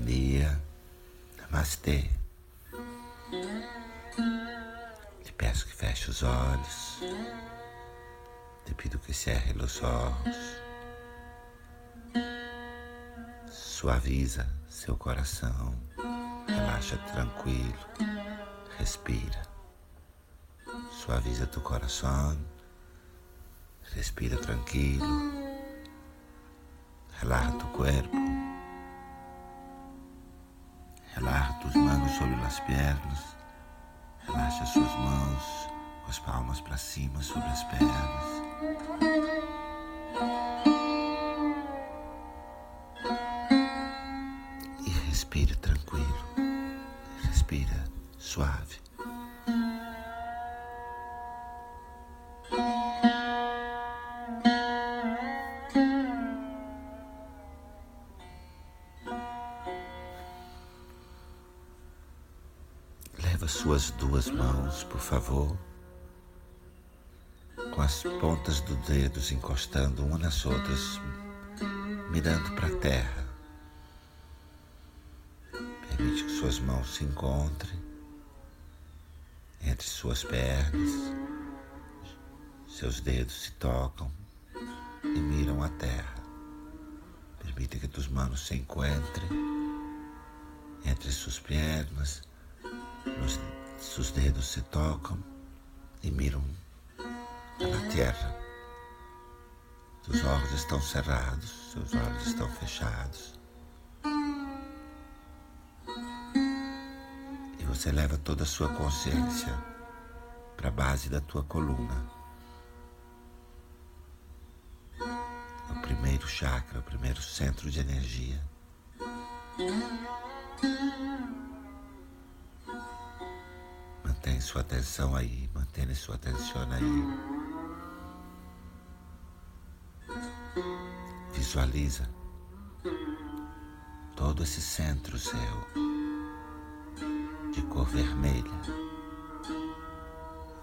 dia, namastê. Te peço que feche os olhos, te pido que cerre os olhos, suaviza seu coração, relaxa tranquilo, respira, suaviza tu coração, respira tranquilo. Relaja tu cuerpo. Relaja tus manos sobre las piernas. Relaxa suas mãos com as palmas para cima sobre as pernas. E respire tranquilo. Respira suave. Suas duas mãos, por favor, com as pontas dos dedos encostando uma nas outras, mirando para a terra. Permite que suas mãos se encontrem entre suas pernas, seus dedos se tocam e miram a terra. Permite que tus manos se encontrem entre suas pernas os, seus dedos se tocam e miram para a terra. Seus olhos estão cerrados, seus olhos estão fechados. E você leva toda a sua consciência para a base da tua coluna. O primeiro chakra, o primeiro centro de energia. Mantém sua atenção aí, mantenha sua atenção aí. Visualiza todo esse centro seu de cor vermelha.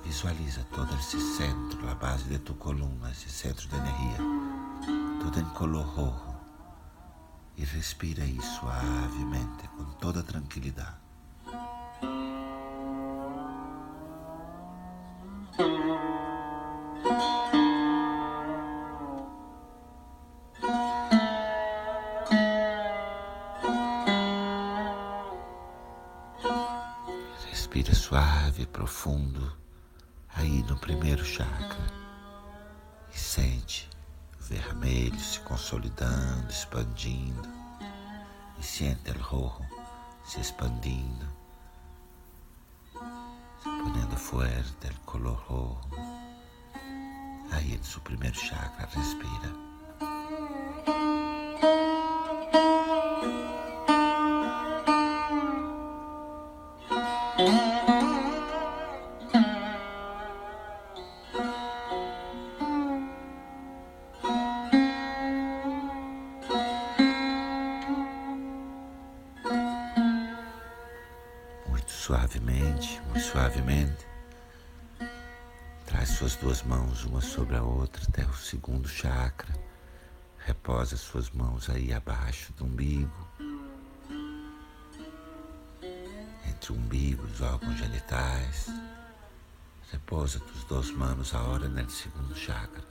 Visualiza todo esse centro, a base de tu coluna, esse centro de energia, tudo em color rojo. E respira aí suavemente, com toda tranquilidade. Profundo aí no primeiro chakra e sente o vermelho se consolidando, expandindo e sente o rojo se expandindo, se ponendo fuerte el color rojo. Aí em seu primeiro chakra, respira. Suavemente, muito suavemente. Traz suas duas mãos uma sobre a outra até o segundo chakra. Reposa suas mãos aí abaixo do umbigo. Entre o umbigo e os órgãos genitais. Repousa tus duas mãos agora no segundo chakra.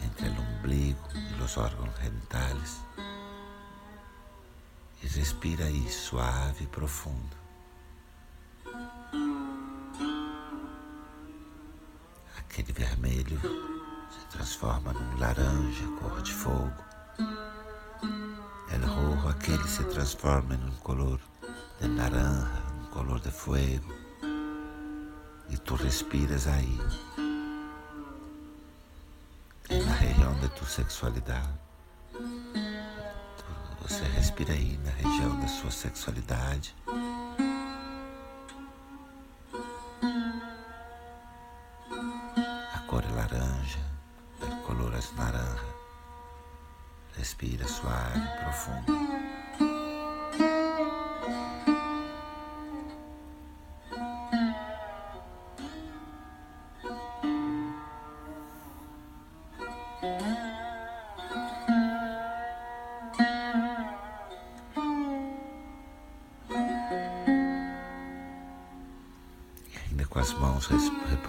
Entre o umbigo e os órgãos genitales. E respira aí suave e profundo. Aquele vermelho se transforma num laranja, cor de fogo. El rojo, aquele se transforma num color de naranja, um color de fuego. E tu respiras aí, na região de tua sexualidade. Você respira aí na região da sua sexualidade. A cor é laranja, o color é naranja. Respira suave, profundo.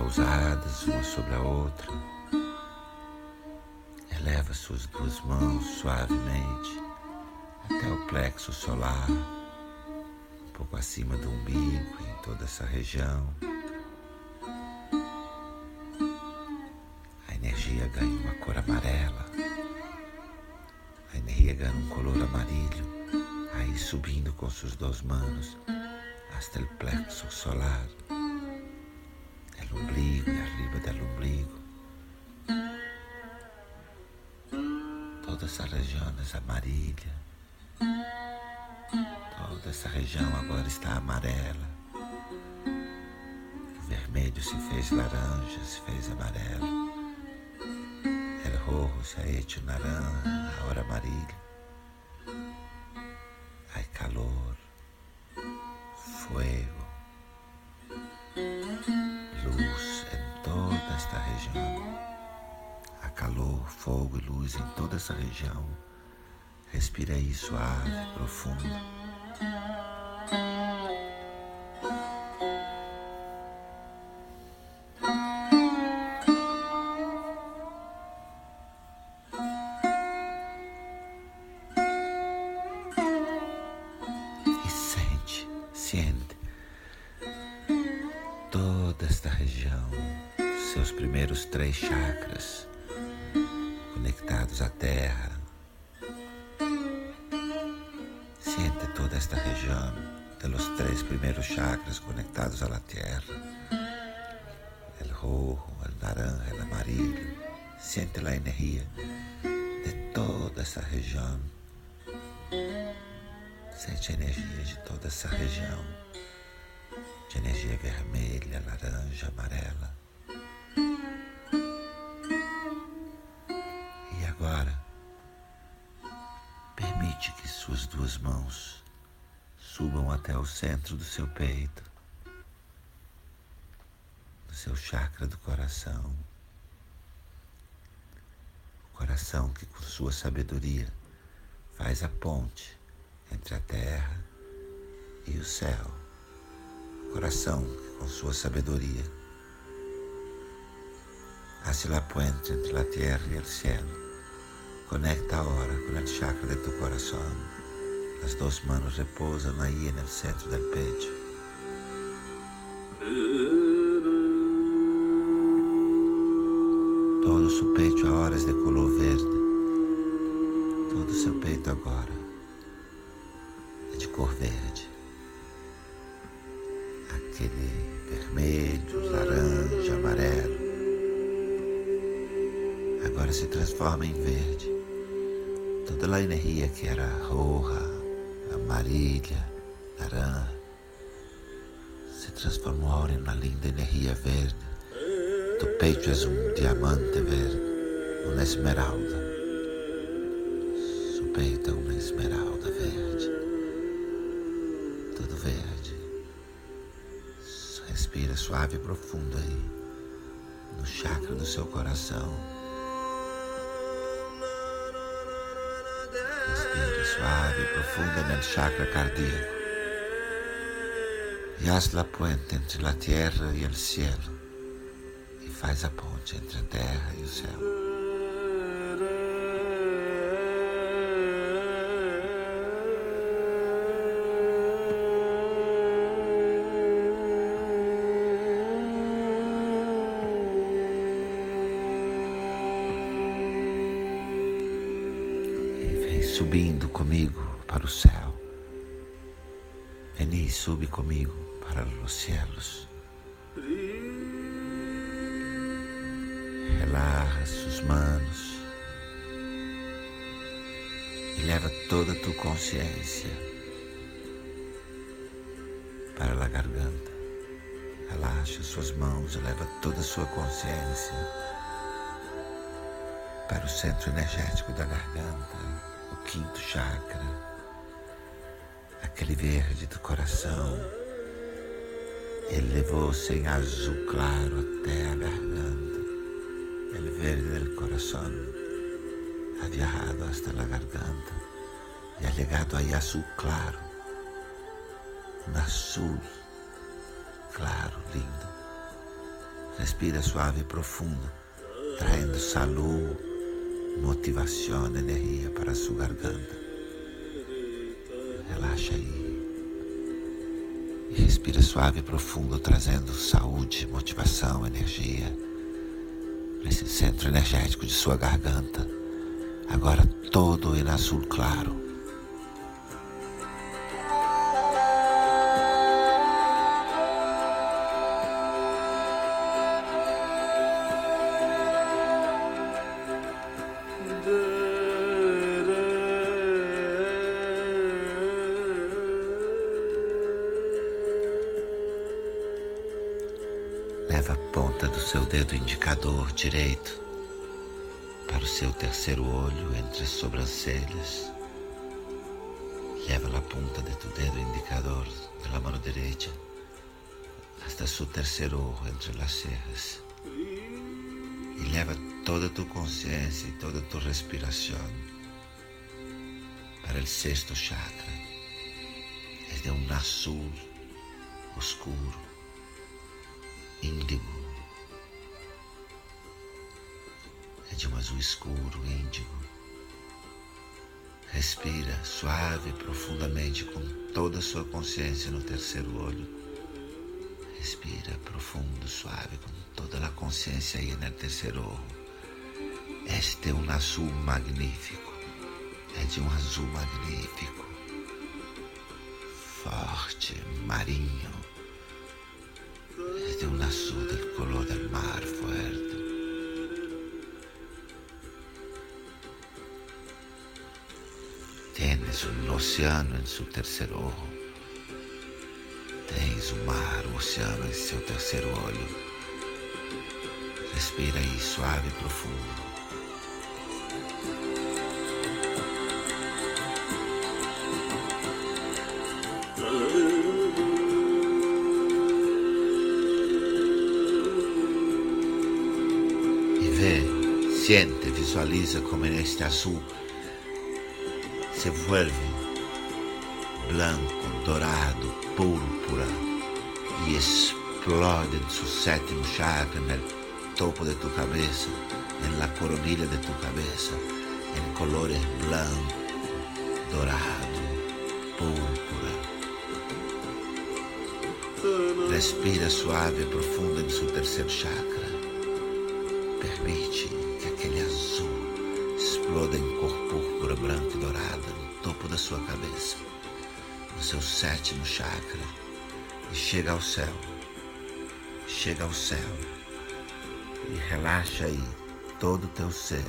Repousadas uma sobre a outra. Eleva suas duas mãos suavemente até o plexo solar, um pouco acima do umbigo, em toda essa região. A energia ganha uma cor amarela, a energia ganha um color amarilho, aí subindo com suas duas mãos hasta el plexo solar, el ombligo y arriba del ombligo. Toda essa região é amarilla, toda essa região agora está amarela. O vermelho se fez laranja, se fez amarelo. El rojo se ha hecho naranja, agora amarillo. Calor, fogo e luz em toda essa região. Respira aí suave, profundo. E sente, sente toda esta região, seus primeiros três chakras conectados à terra. Siente toda esta região de los três primeiros chakras conectados à terra. El rojo, el naranja, el amarillo. Siente a energia de toda essa região. Sente a energia de toda essa região. De energia vermelha, suas mãos subam até o centro do seu peito, do seu chakra do coração. O coração que, com sua sabedoria, faz a ponte entre a terra e o céu. O coração que, com sua sabedoria, hace la puente entre la tierra y el cielo. Conecta ahora con el chakra de tu corazón. Las dos manos reposan ahí en el centro del pecho. Todo su pecho ahora es de color verde. Todo seu peito agora é de cor verde. Aquele vermelho, laranja, amarelo. Agora se transforma em verde. Toda a energia que era roja, amarilla, naranja, se transformou agora em uma linda energia verde. Tu peito é um diamante verde, uma esmeralda. Su peito é uma esmeralda verde. Tudo verde. Respira suave e profundo aí, no chakra do seu coração. Suave y profunda en el chakra cardíaco y haz la puente entre la tierra y el cielo y faz a ponte entre a terra e o céu. Subindo comigo para o céu. Vem e sube comigo para os céus. Relaxa suas mãos e leva toda a tua consciência para a garganta. Relaxa suas mãos e leva toda a sua consciência para o centro energético da garganta o quinto chakra, aquele verde do coração. Ele levou-se em azul claro até a garganta. El verde del corazón ha viajado hasta la garganta y ha llegado azul claro. Un azul claro, lindo, Respira suave e profundo, traindo saúde, motivação, energia para sua garganta. Relaxa aí. E respira suave e profundo, trazendo saúde, motivação, energia nesse centro energético de sua garganta. Agora todo em azul claro. Leva a ponta do seu dedo indicador direito para o seu terceiro olho entre as sobrancelhas. Leva a ponta de tu dedo indicador da mão direita hasta su terceiro ojo entre as cejas. E leva toda tu consciência e toda tu respiração para o sexto chakra. É de um azul oscuro índigo. É de um azul escuro, índigo. Respira suave profundamente com toda a sua consciência no terceiro olho. Respira profundo, suave, com toda a consciência aí no terceiro olho. Este é um azul magnífico. É de um azul magnífico. Forte, marinho de un azul del color del mar fuerte. Tienes un océano en su tercer ojo. Tens o mar, o oceano em seu terceiro olho. Respira aí suave e profundo. Siente, visualiza como este azul se vuelve blanco, dorado, púrpura e explode em seu sétimo chakra, no topo de tu cabeça, en la de tu cabeça, em colores blanco, dorado, púrpura. Respira suave e profundo em seu terceiro chakra. Permite em cor púrpura, branca e dourada no topo da sua cabeça, no seu sétimo chakra, e chega ao céu. Chega ao céu e relaxa aí todo o teu ser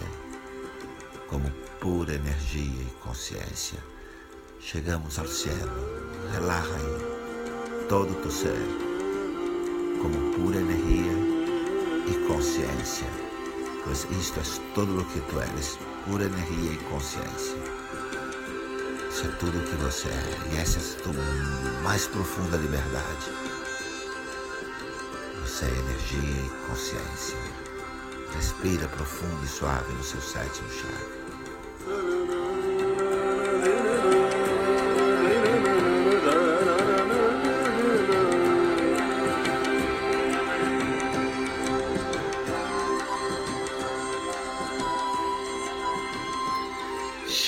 como pura energia e consciência. Chegamos ao céu, relaxa aí todo o teu ser como pura energia e consciência pois isto é todo o que tu eres, pura energia e consciência. Isso é tudo o que você é, e essa é a tua mais profunda liberdade. Você é energia e consciência. Respira profundo e suave no seu sétimo chakra.